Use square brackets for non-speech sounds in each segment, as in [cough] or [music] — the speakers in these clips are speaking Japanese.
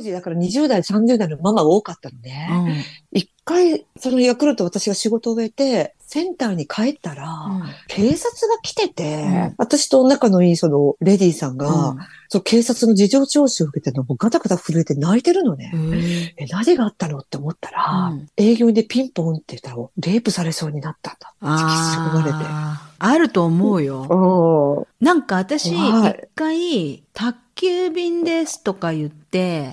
当時だから20代、30代のママが多かったのね。一、回、そのヤクルト私が仕事を終えて、センターに帰ったら、うん警察が来てて、うん私と仲のいいそのレディーさんが、うんその警察の事情聴取を受けてるのガタガタ震えて泣いてるのね。え、何があったのって思ったら、うん営業でピンポンって言ったら、レイプされそうになったんだ。あ引きずられて。あると思うよ。うんなんか私、一回、宅急便ですとか言って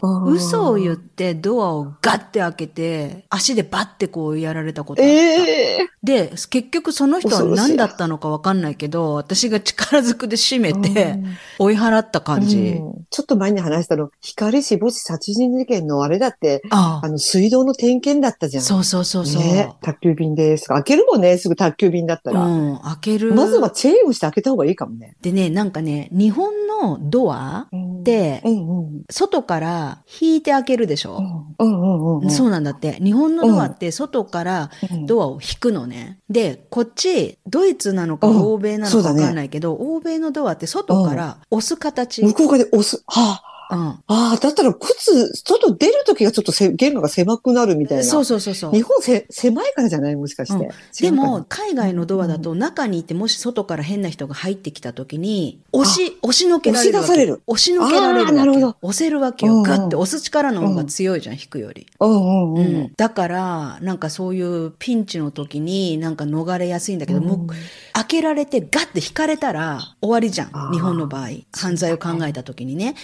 うん、嘘を言ってドアをガッて開けて、足でバッてこうやられたことあった。ええで、結局その人は何だったのかわかんないけど、私が力ずくで締めて、追い払った感じ。うんちょっと前に話したの、光死母子殺人事件のあれだって、ああの、水道の点検だったじゃん。そうそうそうそう。ね、宅急便です。開けるもんね、すぐ宅急便だったら。うん、開ける。まずはチェーンをして開けた方がいいかもね。でね、なんかね、日本のドアって。外から引いて開けるでしょ、うんうんうんうん。そうなんだって。日本のドアって外からうんドアを引くのね。で、こっち、ドイツなのかうん欧米なのかわかんないけど、欧米のドアって外から押す形。向こう側で押す。はあ、うんああ、だったら靴、外出るときがちょっとせ玄関が狭くなるみたいな。そうそうそうそう日。本せ狭いからじゃない？もしかして。うん違でも、、海外のドアだと中にいて、もし外から変な人が入ってきた時に、押し、押しのけられる。押し出される押しのけられるなるほど。押せるわけよ。ガッて押す力の方が強いじゃん、引くより。うんうん。だから、なんかそういうピンチの時になんか逃れやすいんだけど、もう開けられてガッて引かれたら終わりじゃん。日本の場合。犯罪を考えた時にね。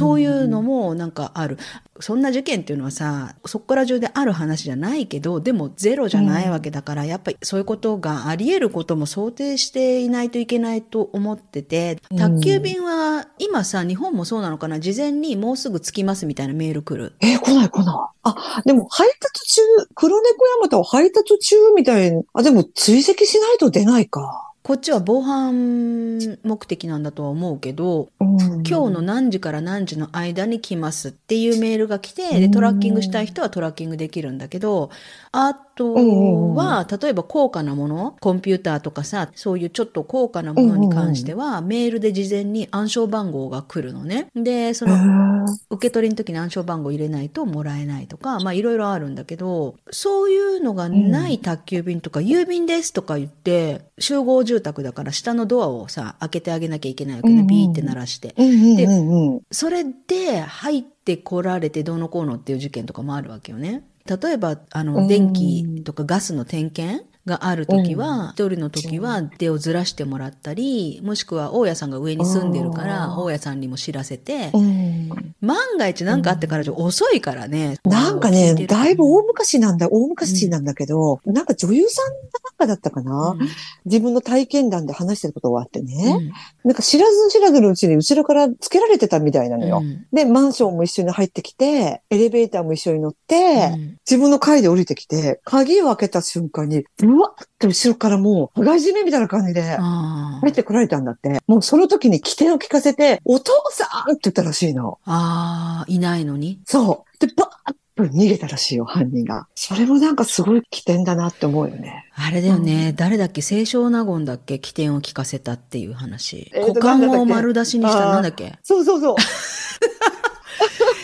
そういうのもなんかある。そんな事件っていうのはさ、そこから中である話じゃないけど、でもゼロじゃないわけだから、やっぱりそういうことがあり得ることも想定していないといけないと思ってて、うん宅急便は今さ、日本もそうなのかな、事前にもうすぐ着きますみたいなメール来る。えー来ない来ない。あ、でも配達中、黒猫ヤマトは配達中みたいな。あ、でも追跡しないと出ないか。こっちは防犯目的なんだとは思うけど、うん。今日の何時から何時の間に来ますっていうメールが来て、トラッキングしたい人はトラッキングできるんだけど、あっうんは、例えば高価なもの、コンピューターとかさ、そういうちょっと高価なものに関しては、メールで事前に暗証番号が来るのね。で、そへの、ー受け取りの時に暗証番号入れないともらえないとか、まあいろいろあるんだけど、そういうのがない宅急便とか、郵便ですとか言って、集合住宅だから下のドアをさ、開けてあげなきゃいけないわけね、ビーって鳴らして。うんうんうんうん。それで入ってこられてどうのこうのっていう事件とかもあるわけよね。例えば、あうの、ん。電気とかガスの点検があるときは、一人の時は手をずらしてもらったり、もしくは大家さんが上に住んでるから、大家さんにも知らせて、うん。万が一何かあってからじゃ遅いからね。なんか聞ねだいぶ大昔なんだ、大昔なんだけど、なんか女優さんなんかだったかな、うん。自分の体験談で話してることがあってね。うん。なんか知らず知らずのうちに後ろからつけられてたみたいなのよ。うん。で、マンションも一緒に入ってきて、エレベーターも一緒に乗って、うん。自分の階で降りてきて、鍵を開けた瞬間に、うわっと後ろからもう、羽交い締めみたいな感じで、入ってこられたんだって。もうその時に起点を聞かせて、お父さんって言ったらしいの。あー、いないのに？そう。で、バーッと逃げたらしいよ、犯人が。それもなんかすごい起点だなって思うよね。あれだよね、誰だっけ？清少納言だっけ？起点を聞かせたっていう話。えーと股間を丸出しにしたなんだっけ？そうそうそう。[laughs]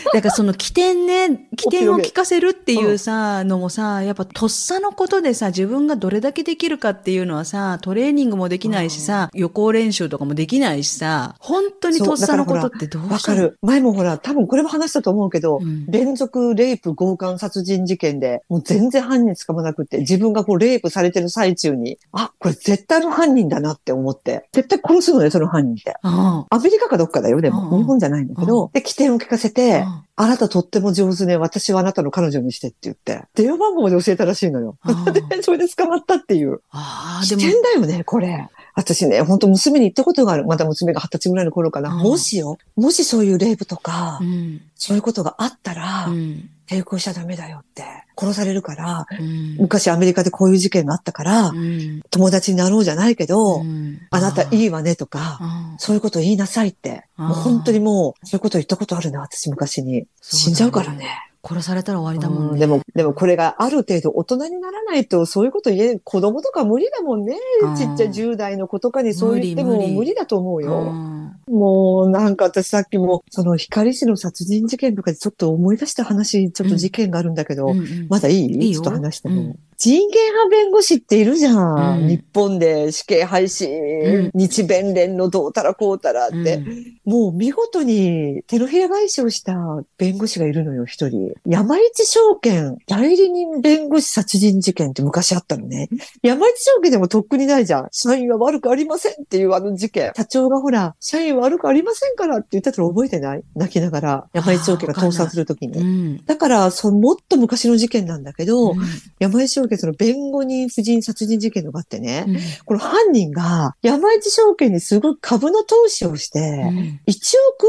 [laughs] だからその起点ね、起点を聞かせるっていうさ、のもさ、やっぱとっさのことでさ、自分がどれだけできるかっていうのはさ、トレーニングもできないしさ、予行練習とかもできないしさ、本当にとっさのことってどうわかる。前もほら、多分これも話したと思うけど、うん連続レイプ強姦殺人事件で、もう全然犯人捕まなくて、自分がこうレイプされてる最中に、あ、これ絶対の犯人だなって思って、絶対殺すのね、その犯人って。あアメリカかどっかだよ、でも。うん日本じゃないんだけど。で、起点を聞かせて、ああなたとっても上手ね、私はあなたの彼女にしてって言って、電話番号まで教えたらしいのよ。あ [laughs] で、それで捕まったっていう。あー、起でも点、だよね、これ。私ね、本当娘に言ったことがある。まだ娘が二十歳ぐらいの頃かな。うんもしよ、もしそういうレイプとか、うん、そういうことがあったら、うん、抵抗しちゃダメだよって。殺されるから、うん、昔アメリカでこういう事件があったから、うん、友達になろうじゃないけど、うんあなたいい。いわねとか、そういうこと言いなさいって。もう本当にもう、そういうこと言ったことあるな、私昔に。死んじゃうからね。殺されたら終わりだもんね。うんでも、でもこれがある程度大人にならないと、そういうこと言える、子供とか無理だもんねうん。ちっちゃい10代の子とかにそう言っても無理だと思ううよ。んもうなんか私さっきも、その光市の殺人事件とかでちょっと思い出した話、ちょっと事件があるんだけど、うんうんまだいい？いいよちょっと話しても。うん人権派弁護士っているじゃん。うん日本で死刑廃止、ん日弁連のどうたらこうたらって。うんもう見事に手のひら返しをした弁護士がいるのよ、一人。山一証券代理人弁護士殺人事件って昔あったのね。山一証券でもとっくにないじゃん。社員は悪くありませんっていうあの事件。社長がほら、社員は悪くありませんからって言ったの覚えてない？泣きながら。山一証券が倒産するときうに。んだから、そのもっと昔の事件なんだけど、うん山一証券その弁護人夫人殺人事件のがあってね、うん。この犯人が山一証券にすごい株の投資をして、うん。1億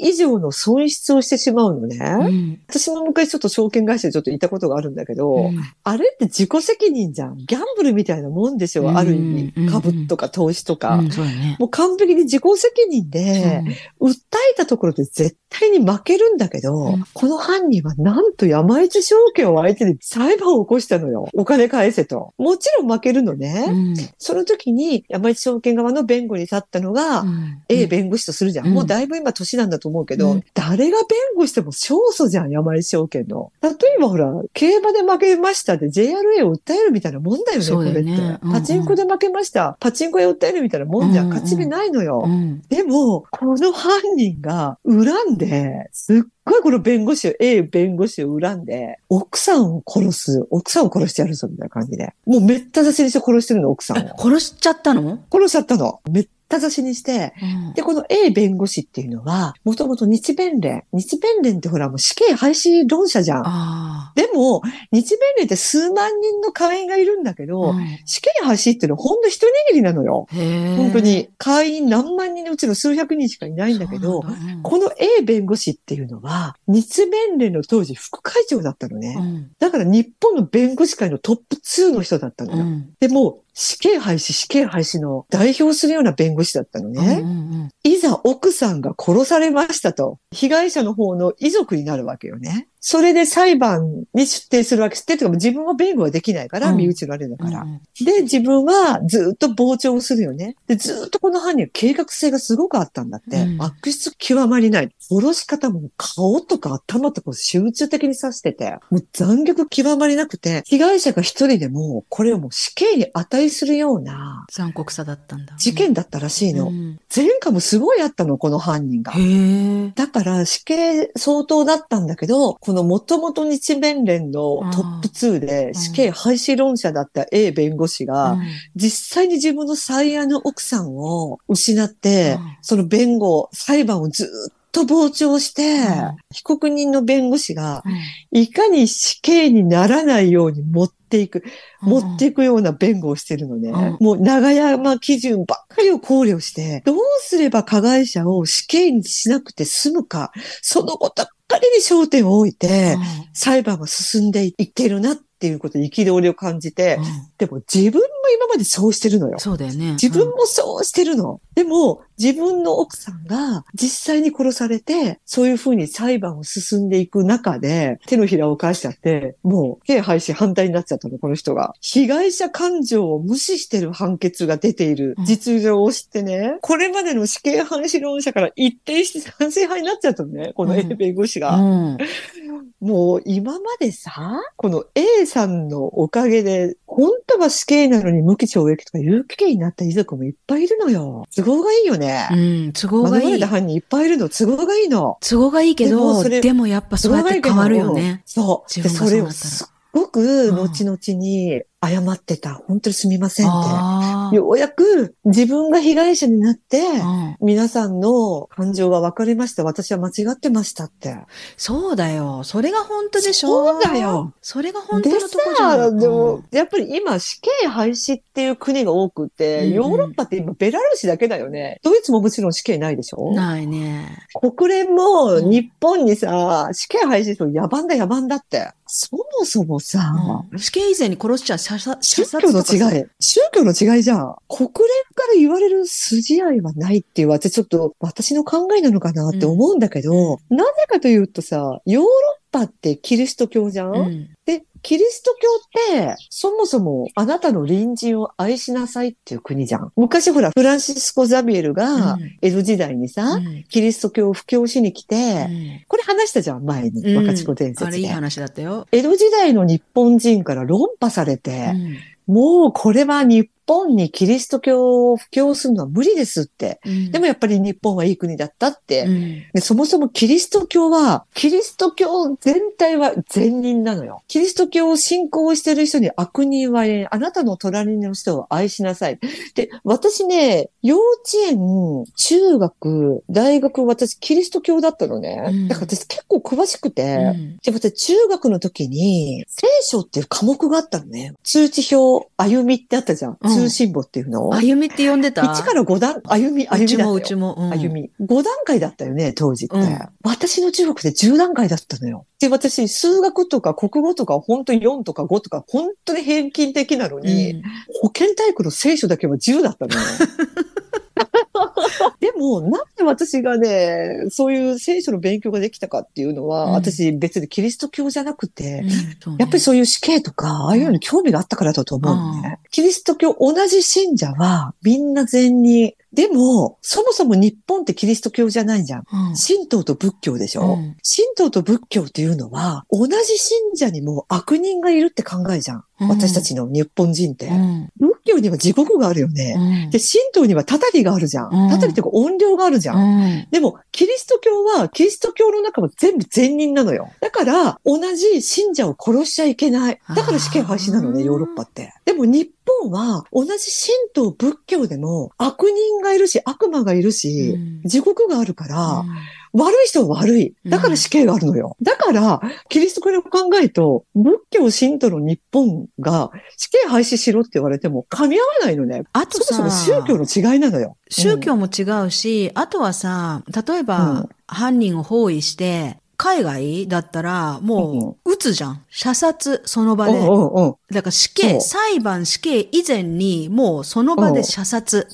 円以上の損失をしてしまうのね。うん。私も昔ちょっと証券会社でちょっといたことがあるんだけど、うん。あれって自己責任じゃん。ギャンブルみたいなもんでしょ、うん。ある意味。うん。株とか投資とか。もう完璧に自己責任で、訴えたところで絶対に負けるんだけど、うん。この犯人はなんと山一証券を相手に裁判を起こしたのよ。お金返せと。もちろん負けるのね。うんその時に山一証券側の弁護に立ったのが、うん A 弁護士とするじゃん。うんもうだいぶ今年なんだと思うけど、うん誰が弁護しても勝訴じゃん、山一証券の。例えばほら、競馬で負けましたで JRA を訴えるみたいなもんだよね、これって。うんうんパチンコで負けました。パチンコへ訴えるみたいなもんじゃん。うんうん勝ち目ないのよ。うんでも、この犯人が恨んで、すっごいこの弁護士を、A 弁護士を恨んで、奥さんを殺す。奥さんを殺してやるぞ、みたいな感じで。もうめった刺しにして殺してるの、奥さんを。殺しちゃったの？殺しちゃったの。めった刺しにして、うんで、この A 弁護士っていうのは、もともと日弁連。日弁連ってほらもう死刑廃止論者じゃん。あでも、日弁連って数万人の会員がいるんだけあ。ど、うん死刑廃止っていうのはほんの一握りなのよ。本当に。会員何万人のうちの数百人しかいないんだけど、この A 弁護士っていうのは、日弁連の当時副会長だったのね。うんだから日本の弁護士会のトップ2の人だったのよ。うんでも、死刑廃止、死刑廃止の代表するような弁護士だったのね。うんうんいざ奥さんが殺されましたと、被害者の方の遺族になるわけよね。それで裁判に出廷するわけ。出廷というか自分は弁護はできないから、うん身内のあれだから。うんで、自分はずっと傍聴をするよね。で、ずっとこの犯人は計画性がすごくあったんだって。うん悪質極まりない。殺し方も顔とか頭とかを集中的に刺してて、もう残虐極まりなくて、被害者が一人でも、これをもう死刑に値するような残酷さだったんだ。事件だったらしいの。うん前科もすごいあったの、この犯人が。だから死刑相当だったんだけど、この元々日弁連のトップ2で死刑廃止論者だった A 弁護士が、うん。実際に自分の最愛の奥さんを失って、うん。その弁護、裁判をずっと傍聴して、うん。被告人の弁護士が、うん。いかに死刑にならないように持っていく、持っていくような弁護をしてるのね。うん。もう長山基準ばっかりを考慮して、どうすれば加害者を死刑にしなくて済むか、そのことかりに焦点を置いて、裁判が進んでいっているなっていうことに憤りを感じてう、ん。でも自分も今までそうしてるのよ。そうだよね。自分もそうしてるの。でも、自分の奥さんが実際に殺されて、そういうふうに裁判を進んでいく中で、手のひらを返しちゃって、もう、刑廃止反対になっちゃったの、この人が。被害者感情を無視してる判決が出ている実情を知ってね、これまでの死刑廃止論者から一定して賛成派になっちゃったのね、この A 弁護士が。うんもう今までさ、この A さんのおかげで、本当は死刑なのに無期懲役とか有期刑になった遺族もいっぱいいるのよ。都合がいいよね。うん、都合がいい免れた。犯人いっぱいいるの。都合がいいの。都合がいいけでもど、それでもやっぱそうやって変わるよね。そう。で、自分がそれをそうなったらすっごく後々に謝ってた。本当にすみませんって。あようやく自分が被害者になって、あ、うん皆さんの感情が分かりました。私は間違ってましたって。そうだよ。それが本当でしょそうだよ。それが本で当のとこじゃ。でもうん、やっぱり今死刑廃止っていう国が多くて、うんうんヨーロッパって今ベラルーシだけだよね。ドイツももちろん死刑ないでしょ？ないね。国連も日本にさ、死刑廃止する野蛮だ野蛮だって。そもそもさ、うん死刑以前に殺しちゃ宗射教の違い、宗教の違いじゃん。国連から言われる筋合いはないっていう、私ちょっと私の考えなのかなって思うんだけど、なぜかというとさ、ヨーロッパパってキリスト教じゃん、うん。で、キリスト教って、そもそもあなたの隣人を愛しなさいっていう国じゃん。昔ほら、フランシスコ・ザビエルがうん江戸時代にさ、うんキリスト教を布教しに来て、うんこれ話したじゃん、前に。うん若智子伝説で。あれいい話だったよ。江戸時代の日本人から論破されて、うんもうこれは日本にキリスト教を布教するのは無理ですって。うんでもやっぱり日本はいい国だったって。うんでそもそもキリスト教は、キリスト教全体は善人なのよ。キリスト教を信仰してる人に悪人は言えんあなたの隣の人を愛しなさい。で、私ね、幼稚園、中学、大学、私キリスト教だったのね。うんだから私結構詳しくて、うんで、私中学の時に、聖書っていう科目があったのね。通知表、歩みってあったじゃん。うん通信簿っていうの。歩みって呼んでた？1から5段、歩み、歩みうちもうちも。うん歩み。5段階だったよね、当時って。うん私の中学で10段階だったのよ。で、私、数学とか国語とか、本当に4とか5とか、本当に平均的なのに、うん保健体育の聖書だけは10だったのよ。[laughs] [laughs] でも、なんで私がね、そういう聖書の勉強ができたかっていうのは、うん私別にキリスト教じゃなくて、うんねやっぱりそういう死刑とか、ああいうのに興味があったからだと思うのね。キリスト教同じ信者はみんな善人。でも、そもそも日本ってキリスト教じゃないじゃん。うん神道と仏教でしょ、うん神道と仏教っていうのは、同じ信者にも悪人がいるって考えじゃん。うん私たちの日本人って。うん仏教には地獄があるよね。うんで、神道にはたたりがあるじゃん。うんたたりっていうか音量があるじゃん。うんでも、キリスト教は、キリスト教の中は全部善人なのよ。だから、同じ信者を殺しちゃいけない。だから死刑廃止なのね、ヨーロッパって。でも日本は、同じ神道仏教でも、悪人がいるし、悪魔がいるし、うん地獄があるから、うん悪い人は悪い。だから死刑があるのよ。だから、キリスト教の考えと、仏教神道の日本が死刑廃止しろって言われても噛み合わないのね。あとそもさ、そも宗教の違いなのよ。宗教も違うし、あとはさ、例えば、うん犯人を包囲して、海外だったら、もう、撃つじゃん。射殺、その場で。うんうんうん。だから死刑、裁判死刑以前に、もうその場で射殺。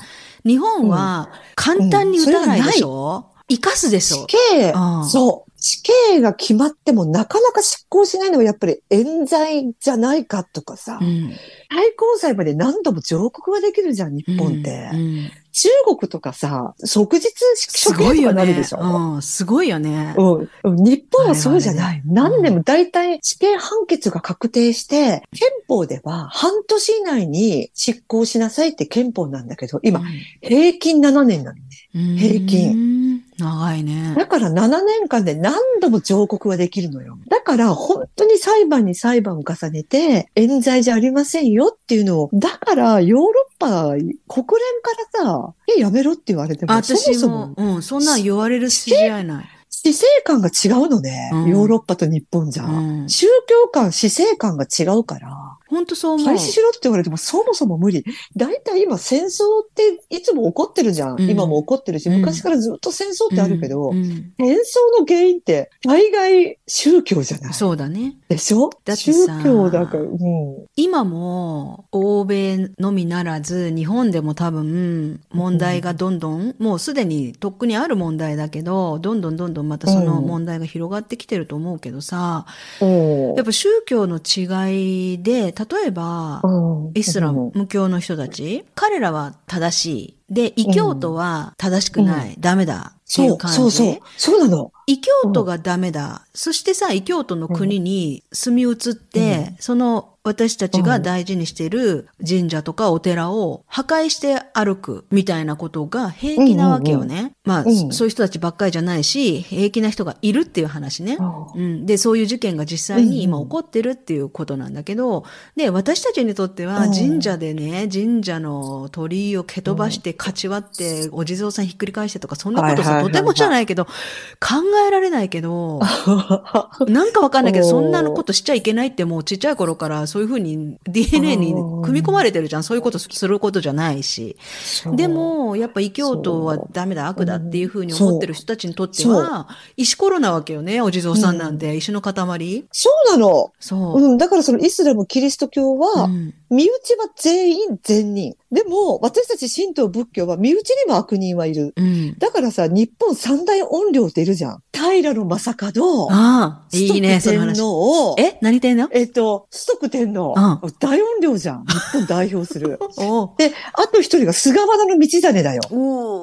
日本は簡単に撃たないでしょ？生かすでし死ょ刑うん、そう。死刑が決まってもなかなか執行しないのはやっぱり冤罪じゃないかとかさ、うん。最高裁まで何度も上告ができるじゃん、日本って。うん中国とかさ、即日す処刑とかなるでしょ。。うん、すごいよね。うんうん日本はそうじゃない。何年も大体死刑判決が確定して、憲法では半年以内に執行しなさいって憲法なんだけど、今、平均7年なのね。うん、平均うん。長いね。だから7年間で何度も上告はできるのよ。だから本当に裁判に裁判を重ねて、冤罪じゃありませんよっていうのを、だからヨーロッパ、国連からさ、え、やめろって言われても、そ私もそも、もうん、そんなん言われる筋合いない。死生観が違うのね。うんヨーロッパと日本じゃ。うん。宗教観、死生観が違うから、本当そう思う。廃止しろって言われてもそもそも無理。だいたい今戦争っていつも起こってるじゃん。うん今も起こってるし、うん昔からずっと戦争ってあるけど、うんうん戦争の原因って大概宗教じゃないそうだね。でしょ？だって宗さ教だから、うん。今も欧米のみならず日本でも多分問題がどんどん、もうすでにとっくにある問題だけどどんどんどんどんまたその問題が広がってきてると思うけどさ、うんやっぱ宗教の違いで例えば、うんイスラム、無教の人たち彼らは正しい。で、異教徒は正しくない。ダメだ。っていそうう、感じ？そうそう。そうなの。異教徒がダメだ。そしてさ、異教徒の国に住み移って、その私たちが大事にしている神社とかお寺を破壊して歩くみたいなことが平気なわけよね。まあ、うんそういう人たちばっかりじゃないし、平気な人がいるっていう話ね。うん、で、そういう事件が実際に今起こってるっていうことなんだけど、で、私たちにとってはうん神社でね、神社の鳥居を蹴飛ばして、かち割って、お地蔵さんひっくり返してとか、そんなことさ、とてもじゃないけど、考えられないけど、[laughs] なんかわかんないけど、そんなことしちゃいけないってもうちっちゃい頃からそういうふうに DNA に組み込まれてるじゃん。そういうことすることじゃないし。で、も、やっぱ異教徒はダメだ、悪だっていうふうに思ってる人たちにとっては、石ころなわけよね、お地蔵さんなんて、石の塊。そうなの。そう。うん、だからそのイスラム、キリスト教は、うん身内は全員善人。でも、私たち神道仏教は身内にも悪人はいる。うん。だからさ、日本三大音量っているじゃん。大平の正門、ああ、いいね、その話。え何天皇？えっと、ストック天皇、う大音量じゃん。日本代表する。[laughs] で、あと一人が菅原道真だよ。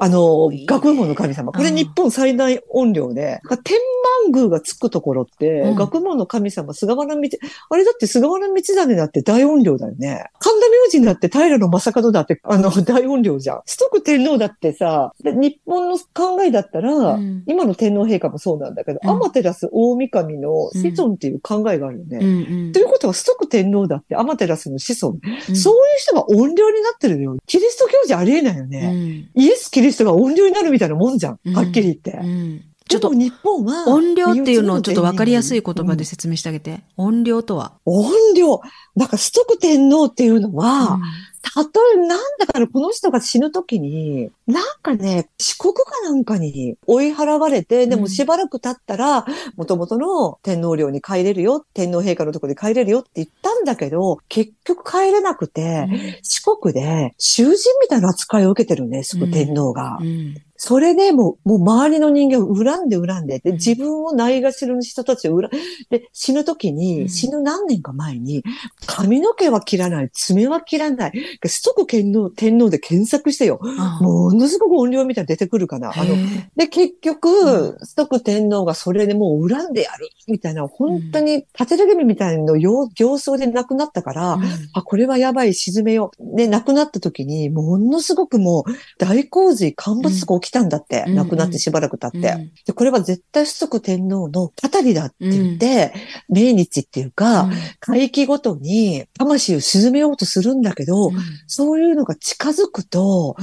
あのいいね、学問の神様。これうん日本最大音量で、天満宮がつくところって、うん学問の神様、菅原道、あれだって菅原道真だって大音量だよね。神田明神だって平野正門だって、あの、[laughs] 大音量じゃん。ストック天皇だってさ、で日本の考えだったら、うん今の天皇陛下もそうなんだけど、うんアマテラス大神の子孫っていう考えがあるよね。うんうんということは、ストック天皇だってアマテラスの子孫。うんそういう人が音量になってるのよ。キリスト教じゃありえないようね。んイエス・キリストが音量になるみたいなもんじゃん。うんはっきり言って。うんちょっと日本は。音量っていうのをちょっとわかりやすい言葉でうん説明してあげて。音量とは。音量。だから、ストック天皇っていうのは、たとえ、なんだからこの人が死ぬ時に、なんかね、四国かなんかに追い払われて、でもしばらく経ったら、元々の天皇陵に帰れるよ、天皇陛下のところで帰れるよって言ったんだけど、結局帰れなくて、四国で囚人みたいな扱いを受けてるね、その天皇が。うんそれでもう、もう周りの人間を恨んで恨んで、で、うん。自分をないがしろにした人たちを恨んで、死ぬ時うん。に、死ぬ何年か前に、髪の毛は切らない、爪は切らない、ストック天皇、天皇で検索してよ。あものすごく音量みたいなの出てくるかな。あの、で、結う局、ストック天皇がそれでもう恨んでやる、みたいな、本当に、縦テレビみたいなの形形相で亡くなったから、うん。あ、これはやばい、沈めよう。で、亡くなった時に、ものすごくもう、大洪水、干ばつが起きたんだって、うん亡くなってしばらく経って。うんで、これは絶対ストック天皇のたたりだって言って、命日っていうか、会期ごとに魂を沈めようとするんだけど、うんそういうのが近づくと、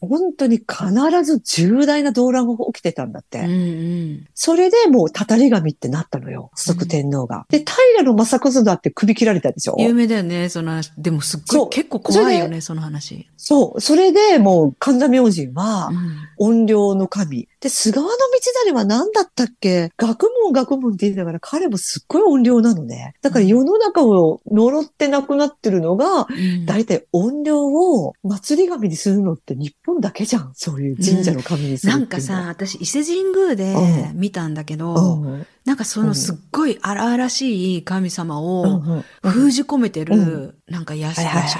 本当に必ず重大な動乱が起きてたんだって。それでもうたたり神ってなったのよ、ストック天皇が。で、平野正門だって首切られたでしょ？有名だよね、その話。でもすっごい、結構怖いよね、その話。そう。それでもう神田明神はうん音量の神。で、菅原道真は何だったっけ？学問学問って言いながら彼もすっごい音量なのね。だから世の中を呪って亡くなってるのが、うん。大体音量を祭り神にするのって日本だけじゃん。そういう神社の神にするうのは。ん。かさ、私、伊勢神宮でうん。見たんだけど、うん。なんかそのすっごい荒々しい神様うんをうん。封じ込めてうる、なんか社っ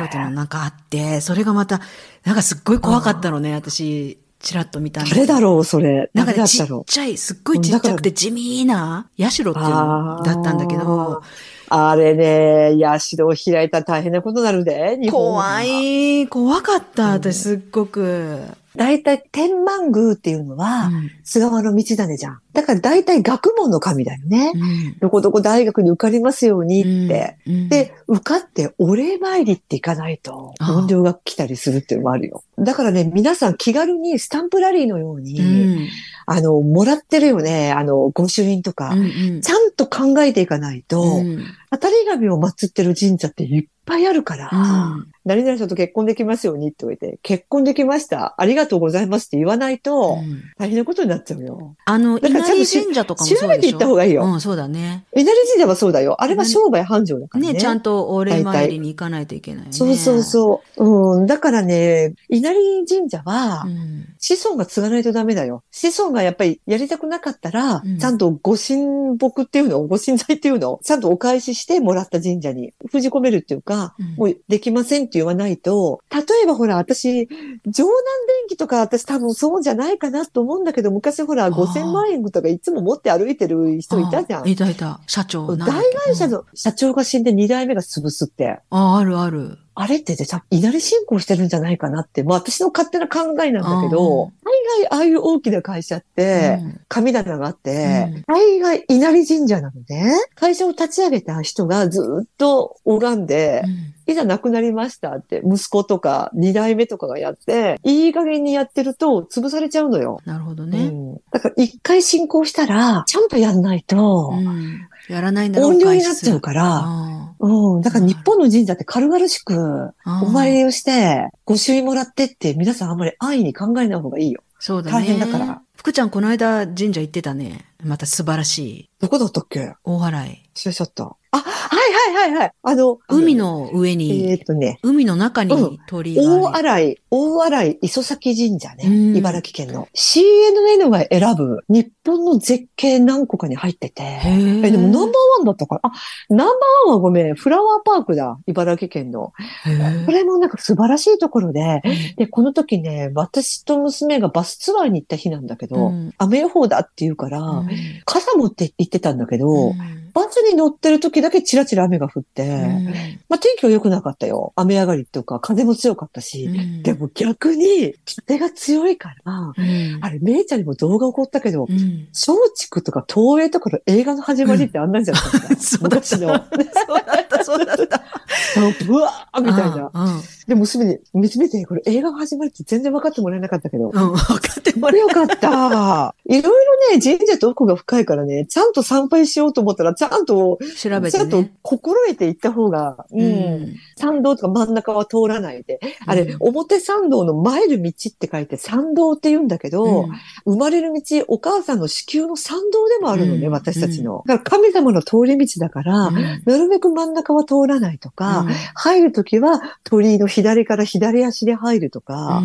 ていうのなんかあって、それがまた、なんかすっごい怖かったのね、私、ちらっと見たんだけど誰だろう、それ。誰なんかね、ちっ。ちゃい、すっごいちっちゃくて地味な社っていうのだったんだけど、あれね、社を開いたら大変なことになるで、怖。い、怖かった、うん私すっごく。大体天満宮っていうのは、うん菅原道真じゃん。だから大体学問の神だよね。うんどこどこ大学に受かりますようにって。うんで、受かってお礼参りっていかないと、音量が来たりするっていうのもあるよ。だからね、皆さん気軽にスタンプラリーのように、うんあの、もらってるよね。あの、御朱印とか。うんうんちゃんと考えていかないと、うん当たり神を祀ってる神社っていっぱいあるから、うん何々さんと結婚できますようにって言われて、結婚できました。ありがとうございますって言わないと、うん大変なことになっちゃうよ。あの、だか稲荷し神社とかもそうでしょ？調べていった方がいいようん、そうだね。稲荷神社はそうだよ。あれは商売繁盛だからね。ね、ちゃんとお礼参りに行かないといけないよね。そうそうそう。うん。だからね、稲荷神社は、うん。子孫が継がないとダメだよ。子孫がやっぱりやりたくなかったら、うんちゃんとご神木っていうの、ご神財っていうのを、ちゃんとお返ししてもらった神社に封じ込めるっていうか、うんもうできませんって言わないと、例えばほら、私、城南電機とか私多分そうじゃないかなと思うんだけど、昔ほら、ー5000万円とかいつも持って歩いてる人いたじゃん。あいたいた。社長。大会社。の社長が死んで2代目が潰すって。うんあ、あるある。あれってね、多分稲荷信仰してるんじゃないかなって、まあ私の勝手な考えなんだけど、うん。大概ああいう大きな会社って、うん。神棚があって、うん。大概稲荷神社なのね。会社を立ち上げた人がずっと拝んで、うん。いざ亡くなりましたって、息子とか二代目とかがやって、いい加減にやってると潰されちゃうのよ。なるほどうね。ん、だから一回進行したら、ちゃんとやんないと、うん。やらないんだろ音量になっちゃうから、あうん。だから日本の神社って軽々しく、あお参りをして、ご朱印もらってって、皆さんあんまり安易に考えない方がいいよ。そうだね。大変だから。福ちゃんこの間神社行ってたね。また素晴らしい。どこだったっけ？大洗い。忘れちゃった。あ、はいはいはいはい。あの、海の上に、えーっとね、海の中に鳥居がある。大洗い、大洗い磯崎神社ね。うん茨城県の。CNN が選ぶ日本の絶景何個かに入ってて。え、でもナンバーワンだったから。あ、ナンバーワンはごめん。フラワーパークだ。茨城県の。これもなんか素晴らしいところで。で、この時ね、私と娘がバスツアーに行った日なんだけど、うん雨予報だって言うから、うん傘持って行ってたんだけど、うんバスに乗ってる時だけチラチラ雨が降って、うんまあ天気は良くなかったよ。雨上がりとか風も強かったし。うんでも逆に、風が強いから、うんあれ、めいちゃんにも動画送ったけど、うん松竹とか東映とかの映画の始まりってあんなんじゃなかった、[laughs] そうだった昔の。そうだった、そうだった。ブワーみたいな。うん。で、娘に、娘で、これ映画の始まりって全然分かってもらえなかったけど。うん、分かってもこらえれよかった。いろいろね、神社と奥が深いからね、ちゃんと参拝しようと思ったら、ちゃんと、調べてちゃんとね。心得ていった方が、うん。参道とか真ん中は通らないで。あれ、うん表参道の前る道って書いて参道って言うんだけど、うん生まれる道、お母さんの子宮の参道でもあるのね、うん私たちの。だから神様の通り道だから、うんなるべく真ん中は通らないとか、入るときは鳥居の左から左足で入るとか、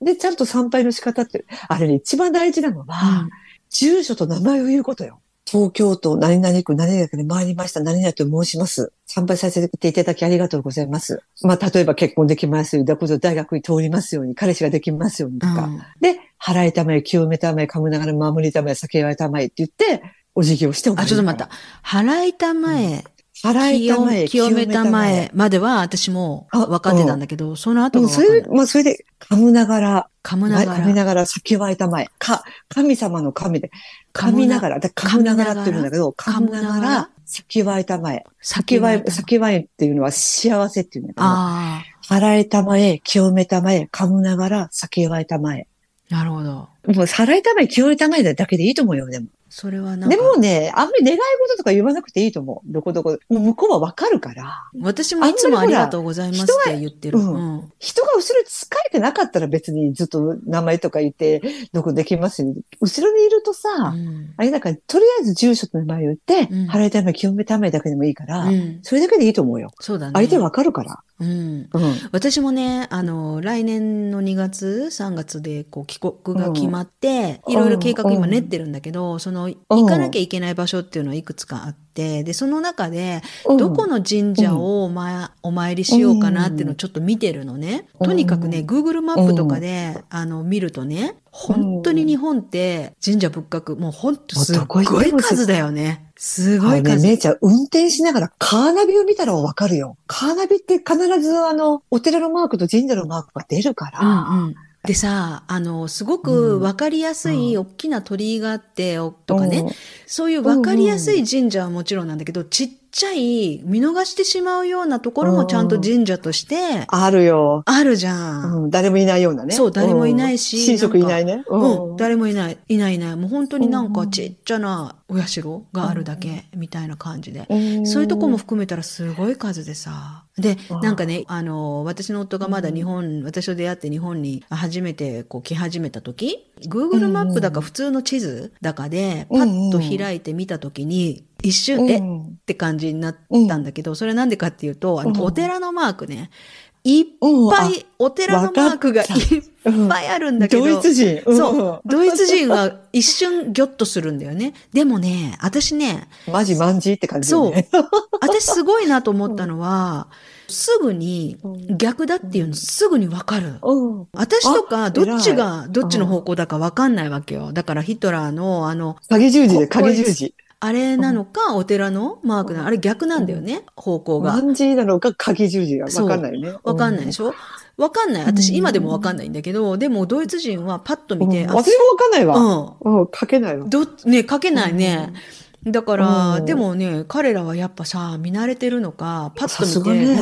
で、ちゃんと参拝の仕方って、あれね、一番大事なのは、住所と名前を言うことよ。東京都何々区何々区で参りました何々と申します。参拝させていただきありがとうございます。まあ、例えば結婚できますように、だこと大学に通りますように、彼氏ができますようにとか。で、払いたまえ、清めたまえ、噛むながら守りたまえ、酒祝いたまえって言って、お辞儀をしておあ、ちょっと待った。。払いたまえ、払いたまえ、清めたまえまでは私も分かってたんだけど、その後うん、が分かんないそれで、。まあ、それで、噛むながら、噛むなが噛みら。ながら、先はいたまえ。か、神様の神で、噛みながら、だ噛むながらって言うんだけど、噛むながら、先はいたまえ。先は、先はっていうのは幸せっていうんだけど、あ払いたまえ、清めたまえ、噛むながら、先はいたまえ。あ、なるほど。もう、払いたまえ、清めたまえだけでいいと思うよ、でも。それはなんか。でもね、あんまり願い事とか言わなくていいと思う。どこどこ。もう向こうはわかるから。私もいつもありがとうございますって言ってる。人はうん人が後ろに疲れてなかったら別にずっと名前とか言って、どこできますよ。後ろにいるとさ、うんあれだから、とりあえず住所と名前を言って、うん払いため、清めためだけでもいいから、うんそれだけでいいと思うよ。そうだね。相手わかるから。うん。うん。私もね、あの、来年の2月、3月で、こう、帰国が決まって、うんいろいろ計画今練ってるんだけど、その、行かなきゃいけない場所っていうのはいくつかあって、で、その中で、どこの神社をお参お参りしようかなっていうのをちょっと見てるのね。うんとにかくね、Google マップとかで、あの、見るとね、本当に日本って神社仏閣、もう本当すっごい数だよね。すごはいいね、数。姉ちゃん、運転しながらカーナビを見たらわかるよ。カーナビって必ずあの、お寺のマークと神社のマークが出るから。うんうん。でさ、あの、すごくわかりやすい大きな鳥居があって、おとかね、そういうわかりやすい神社はもちろんなんだけど、ちっちゃい、見逃してしまうようなところもちゃんと神社としてあるよ。あるじゃん。うん、誰もいないようなね。そう誰もいないしうん親族いないね。うん、誰もいない、いないいない。もう本当になんうんかちっちゃなお社があるだけみたいな感じで。うんそういうとこも含めたらすごい数でさ。でう、んなんかね、あの、私の夫がまだ日本、私と出会って日本に初めてこう来始めた時、Google マップだか普通の地図だかで、パッと開いてみた時に、一瞬、えっうん。て感じになったんだけど、それなんでかっていうと、あうんの、お寺のマークね、いっうんぱい、お寺のマークがいっぱいあるんだけど、ドイツ人。そう。ドイツ人は一瞬ギョッとするんだよね。でもね、私ね、うん。マジマンジって感じだよね。[laughs] 私すごいなと思ったのは、すぐに逆だっていうのすぐにわかる。うん。私とかどっち偉がどっちの方向だかわかんないわけよ。だからヒトラーのあの、影十字でこ影十字。あれなのか、お寺のマークなの？あれ逆なんだよね、方向が。マンジなのか影十字が？わかんないよね。わかんないでしょ？わかんない。私今でもわかんないんだけど、でもドイツ人はパッと見て、あうん。私もわかんないわ。うん。う。ん、書けないわ。ど、ね、書けないね。だから、うん。でもね、彼らはやっぱさ、見慣れてるのか、パッと見て、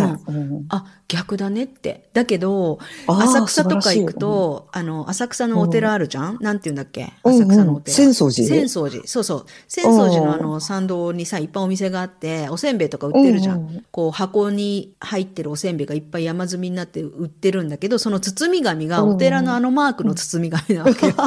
あ、逆だねって。だけど、浅草とか行くと、あの、浅草のお寺あるじゃん、なんて言うんだっけ？うん浅草のお寺。うん浅草寺浅草寺。そうそう。浅草寺のあうの、参道にさ、いっぱいお店があって、おせんべいとか売ってるじゃん。こう、箱に入ってるおせんべいがいっぱい山積みになって売ってるんだけど、その包み紙がお寺のあのマークの包み紙なわけよ。[laughs]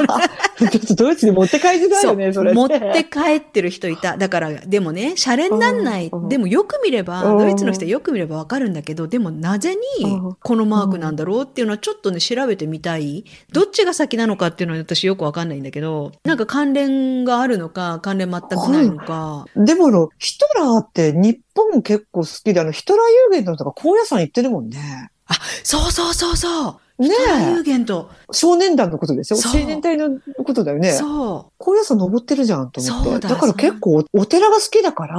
ちょっとドイツに持って帰りづらいよね、それ持って帰ってる人いた。[laughs] だから、でもね、シャレになんない。うんでもよく見れば、うんドイツの人はよく見ればわかるんだけど、でもなぜにうんこのマークなんだろうっていうのはちょっとね、調べてみたい。どっちが先なのかっていうのは私よくわかんないんだけど、なんか関連があるのか、関連全くないのか。でもあの、ヒトラーって日本結構好きで、あの、ヒトラー有限のとか高野山行ってるもんね。あ、そうそうそうそう。ねヒトラー有え。限と。少年団のことでしょそう青年隊のことだよね。そ高野山登ってるじゃんと思って。だだから結構お寺が好きだから、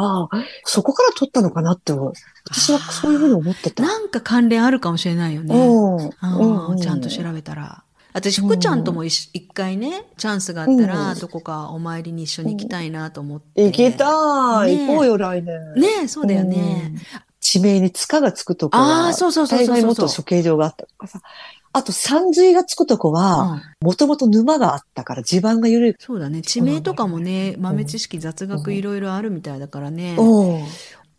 そこから取ったのかなって、私はそういうふうに思ってう。た。なんか関連あるかもしれないよね。うんちゃんと調べたら。私、福ちゃんとも一一回ね、チャンスがあったら、うんどこかお参りに一緒に行きたいなと思って。行きたい、行こうよ、来年。ねえ、そうだよね。うん。地名に塚がつくとこは、ああ、そうそうそう大そうそう。概もっと処刑場があったとかさ。あと、山水がつくとこは、うんもともと沼があったから地盤が緩い。そうだね。地名とかもね、豆知識、雑学いろいろあるみたいだからね。うん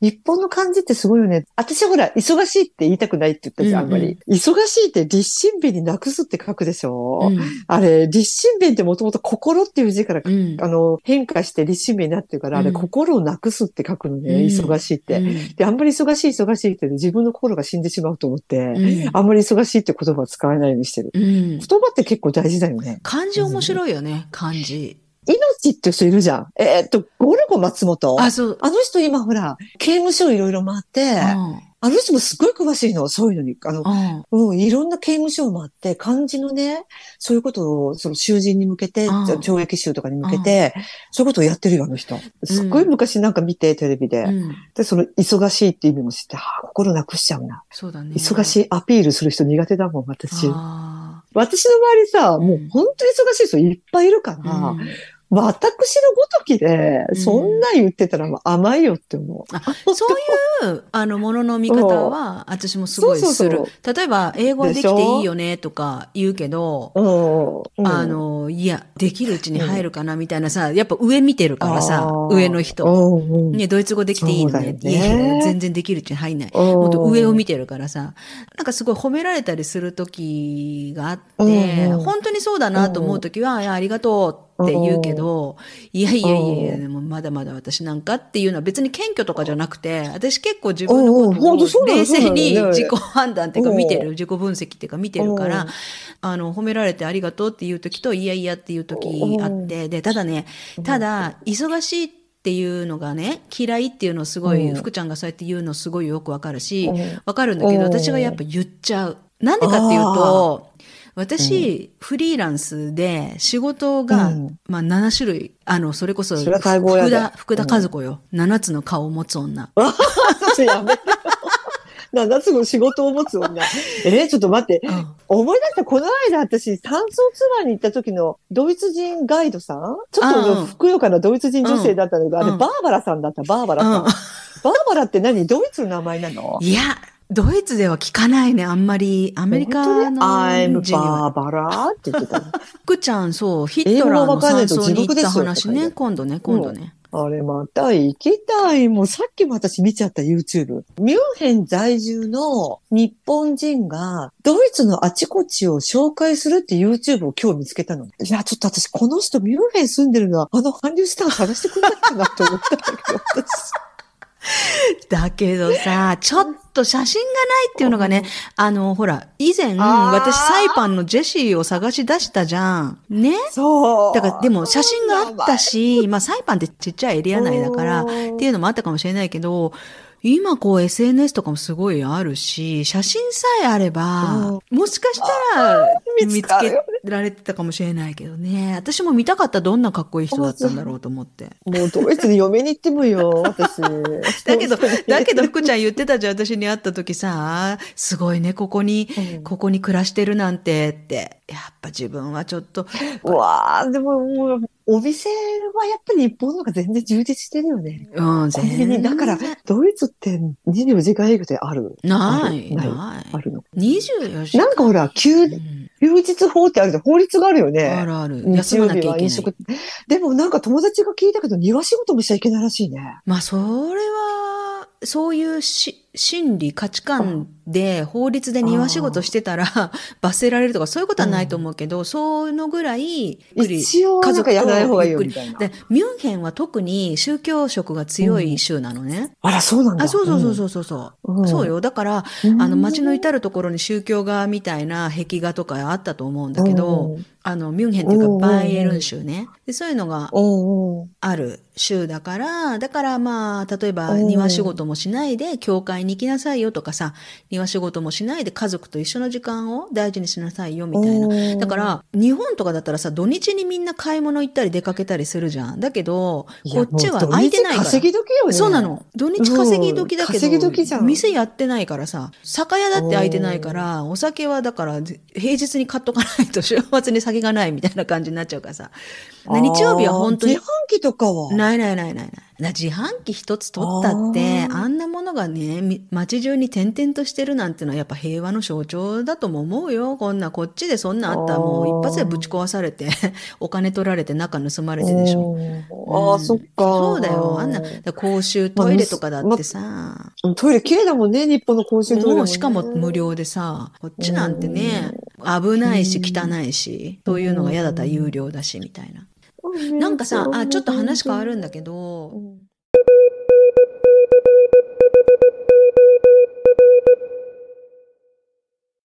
日本の漢字ってすごいよね。私ほら、忙しいって言いたくないって言ったじゃん、あんまうんうり。忙しいって立身弁になくすって書くでしょ、うん。あれ、立身弁ってもともと心っていう字から、うん。あの、変化して立身弁になってるから、あれ、うん心をなくすって書くのね、うん忙しいって。うんで、あんまり忙しい忙しいって、自分の心が死んでしまうと思って、うんあんまり忙しいって言葉を使わないようにしてる。うん。言葉って結構大事だよね。漢字面白いよね、漢字。命って人いるじゃん。えーっと、ゴルゴ松本？あ、そう。あの人今ほら、刑務所いろいろ回って、うんあの人もすごい詳しいの、そういうのに。あの、うん。うん、いろんな刑務所を回って、漢字のね、そういうことを、その囚人に向けて、うん懲役囚とかに向けて、そういうことをやってるよ、あの人。すっごい昔なんか見て、テレビで。うん。で、その、忙しいって意味も知って、はあ、心なくしちゃうな。そうだね。忙しいアピールする人苦手だもん、私。あ私の周りさ、もう本当に忙しい人いっぱいいるから、私のごときで、うんそんなん言ってたら甘いよって思う。あそういう、あの、ものの見方は、私もすごいする。例えば、英語はできていいよね、とか言うけど、うん。あの、いや、できるうちに入るかな、みたいなさ、やっぱ上見てるからさ上の人。うんうんね、ドイツ語できていいのね。ね全然できるうちに入んない。うんもっと上を見てるからさ、なんかすごい褒められたりする時があって、うんうん本当にそうだなと思う時は、いや、ありがとうって言うけど、いやいやいやいや、でもまだまだ私なんかっていうのは別に謙虚とかじゃなくて、私結構自分のことを冷静に自己判断っていうかうん見てる、自己分析っていうか見てるからうん、あの、褒められてありがとうっていう時と、いやいやっていう時あって、で、ただね、ただ、忙しいっていうのがね、嫌いっていうのすごい、うん。福ちゃんがそうやって言うのすごいよくわかるしうん、わかるんだけど、うん。私がやっぱ言っちゃう。なんでかっていうと、私、フリーランスで仕事が、うんまあ7種類、あの、それこそ、それ福田、福田和子よ。7つの顔を持つ女。[laughs] 私やめろ。[laughs] 七つの仕事を持つ女。えーちょっと待って。うん思い出した、この間私、単走ツアーに行った時のドイツ人ガイドさん？ちょっうんうんとふくよかなドイツ人女性だったのが、うんあれ、バーバラさんだった、バーバラさん。うんバーバラって何？ドイツの名前なの？いや、ドイツでは聞かないね、あんまり。アメリカの人に？は。バーバラって言ってたの。福ちゃん、そう、ヒットラーの山荘に行った話ね、今度ね、今度ね。あれまた行きたい。もうさっきも私見ちゃった YouTube。ミュンヘン在住の日本人がドイツのあちこちを紹介するって YouTube を今日見つけたの。いや、ちょっと私この人ミュンヘン住んでるのはあの韓流スターを探してくれないかなと思ったんだけど、私。[laughs] だけどさ、[laughs] ちょっと写真がないっていうのがね、あの、ほら、以前、私、サイパンのジェシーを探し出したじゃん。ね？そう。だから、でも写真があったし、まあ、サイパンってちっちゃいエリア内だから、っうんていうのもあったかもしれないけど、今こう SNS とかもすごいあるし、写真さえあれば、もしかしたら見つかるよねられてたかもしれないけどね。私も見たかったどんなかっこいい人だったんだろうと思って。もうドイツに嫁に行ってもよ、私。[laughs] だけど、だけど福ちゃん言ってたじゃん、私に会った時さ、すごいね、ここに、うんここに暮らしてるなんてって。やっぱ自分はちょっと、[laughs] うわあでももう、お店はやっぱり日本の方が全然充実してるよね。うん、コンビ全然。ニ、だから、ドイツって24時間営業である？ない、ない？あるの？24時間。なんかほら、休うん休日法ってあるじゃん。法律があるよね。あるある。日休まなきゃいけない。でもなんか友達が聞いたけど、庭仕事もしちゃいけないらしいね。まあ、それは、そういうし心理、価値観で、法律で庭仕事してたら、[laughs] 罰せられるとか、そういうことはないと思うけど、そのぐらい、一応、なんかやらない方がいいよ、家族みたいな。で、ミュンヘンは特に宗教色が強い州なのね。あら、そうなんだ。あ、そうそうそうそうそうそう。うんそうよ。だから、うん。あの、街の至るところに宗教画みたいな壁画とかあったと思うんだけど、うんあの、ミュンヘンっていううんか、バイエルン州ね。でそういうのがうんうん。ある州だから、だからまあ、例えばうん庭仕事もしないで、教会に行きなさいよとかさ、庭仕事もしないで家族と一緒の時間を大事にしなさいよみたいな。うんだから、日本とかだったらさ、土日にみんな買い物行ったり出かけたりするじゃん。だけど、こっちは空いてないから。稼ぎ時よね。そうなの。土日稼ぎ時だけど、うん稼ぎ時じゃん店やってないからさ、酒屋だって空いてないから、お酒はだから、平日に買っとかないと週末に酒がないみたいな感じになっちゃうからさ。日曜日は本当に自販機とかは？ないないないないない。だ自販機一つ取ったって、あんなものがね、み街中に点々としてるなんてのはやっぱ平和の象徴だとも思うよ。こんな、こっちでそんなあったらもう一発でぶち壊されて、[laughs] お金取られて中盗まれてでしょ。うんああ、そっか。そうだよ。あんな、公衆トイレとかだってさ、トイレ綺麗だもんね、日本の公衆トイレも、ね。もうしかも無料でさ、こっちなんてね、危ないし汚いし、そういうのが嫌だったら有料だし、みたいな。なんかさ、あ、ちょっと話変わるんだけど、うん